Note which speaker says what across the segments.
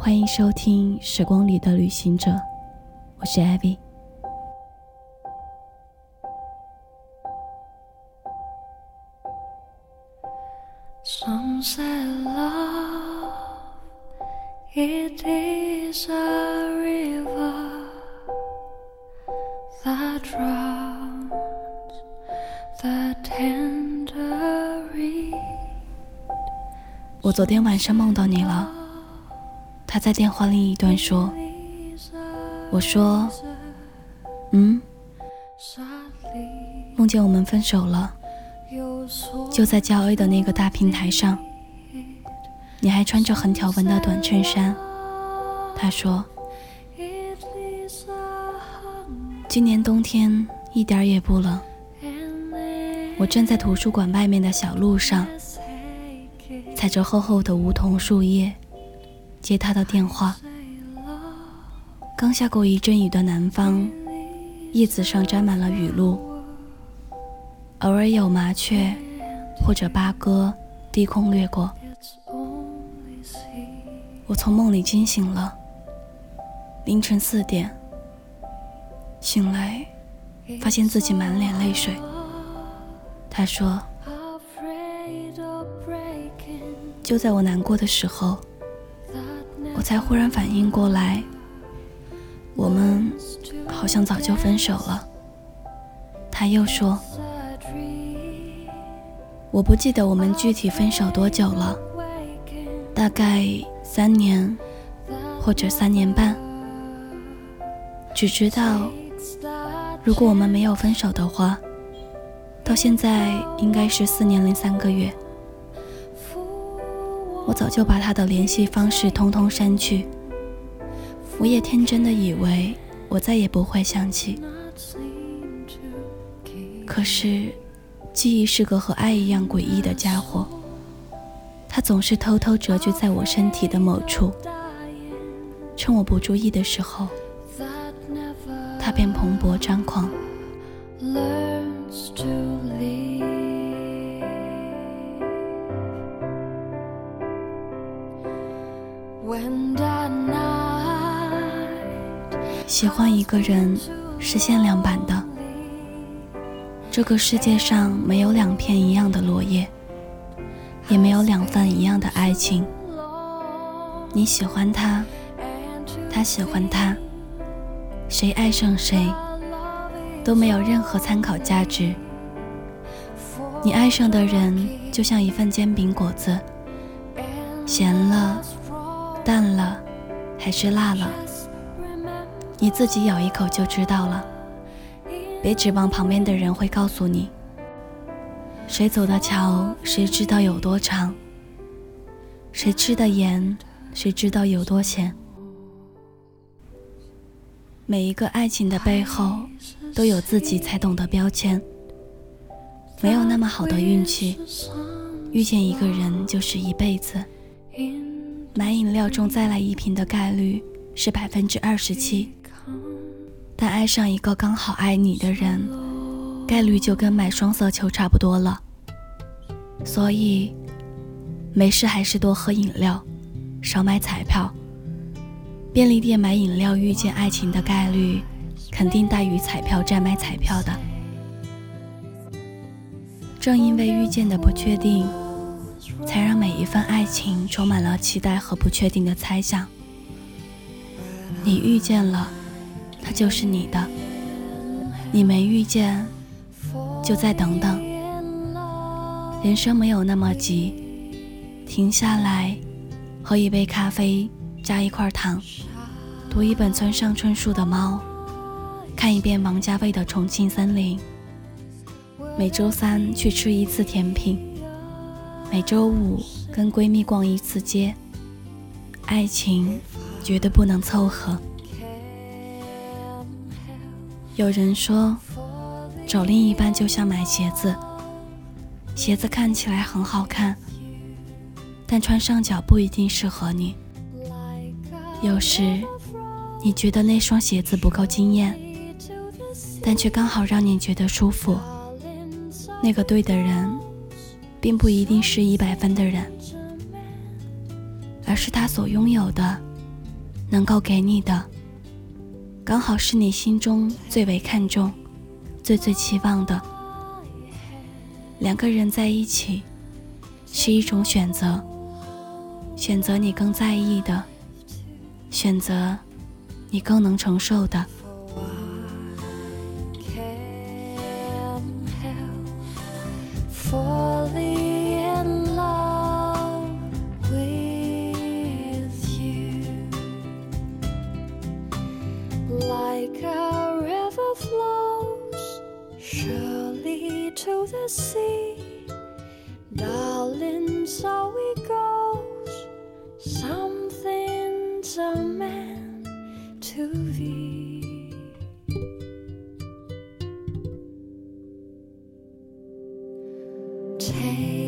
Speaker 1: 欢迎收听《时光里的旅行者》，我是艾比。我昨天晚上梦到你了。他在电话另一端说：“我说，嗯，梦见我们分手了，就在郊 A 的那个大平台上，你还穿着横条纹的短衬衫。”他说：“今年冬天一点也不冷。”我站在图书馆外面的小路上。踩着厚厚的梧桐树叶，接他的电话。刚下过一阵雨的南方，叶子上沾满了雨露，偶尔有麻雀或者八哥低空掠过。我从梦里惊醒了，凌晨四点，醒来发现自己满脸泪水。他说。就在我难过的时候，我才忽然反应过来，我们好像早就分手了。他又说：“我不记得我们具体分手多久了，大概三年或者三年半。只知道，如果我们没有分手的话，到现在应该是四年零三个月。”我早就把他的联系方式通通删去。我也天真的以为我再也不会想起。可是，记忆是个和爱一样诡异的家伙。它总是偷偷蛰居在我身体的某处，趁我不注意的时候，它便蓬勃张狂。喜欢一个人是限量版的。这个世界上没有两片一样的落叶，也没有两份一样的爱情。你喜欢他，他喜欢他，谁爱上谁都没有任何参考价值。你爱上的人就像一份煎饼果子，咸了。淡了，还是辣了？你自己咬一口就知道了。别指望旁边的人会告诉你。谁走的桥，谁知道有多长；谁吃的盐，谁知道有多咸。每一个爱情的背后，都有自己才懂的标签。没有那么好的运气，遇见一个人就是一辈子。买饮料中再来一瓶的概率是百分之二十七，但爱上一个刚好爱你的人，概率就跟买双色球差不多了。所以，没事还是多喝饮料，少买彩票。便利店买饮料遇见爱情的概率，肯定大于彩票站买彩票的。正因为遇见的不确定。才让每一份爱情充满了期待和不确定的猜想。你遇见了，他就是你的；你没遇见，就再等等。人生没有那么急，停下来，喝一杯咖啡，加一块糖，读一本村上春树的《猫》，看一遍王家卫的《重庆森林》，每周三去吃一次甜品。每周五跟闺蜜逛一次街，爱情绝对不能凑合。有人说，找另一半就像买鞋子，鞋子看起来很好看，但穿上脚不一定适合你。有时你觉得那双鞋子不够惊艳，但却刚好让你觉得舒服。那个对的人。并不一定是一百分的人，而是他所拥有的
Speaker 2: 能够给你的，刚好是你心中最为看重、最最期望的。两个人在一起，是一种选择，选择你更在意的，选择你更能承受的。Surely to the sea, darling, so we goes. Something's a man to thee. Take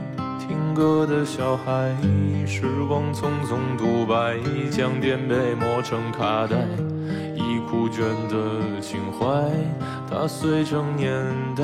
Speaker 3: 歌的小孩，时光匆匆独白，将颠沛磨成卡带，已枯卷的情怀，它碎成年代。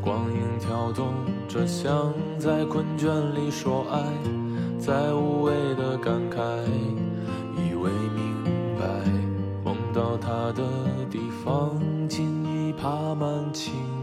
Speaker 3: 光影跳动着，像在困倦里说爱，在无谓的感慨，以为明白，梦到他的地方，尽已爬满青。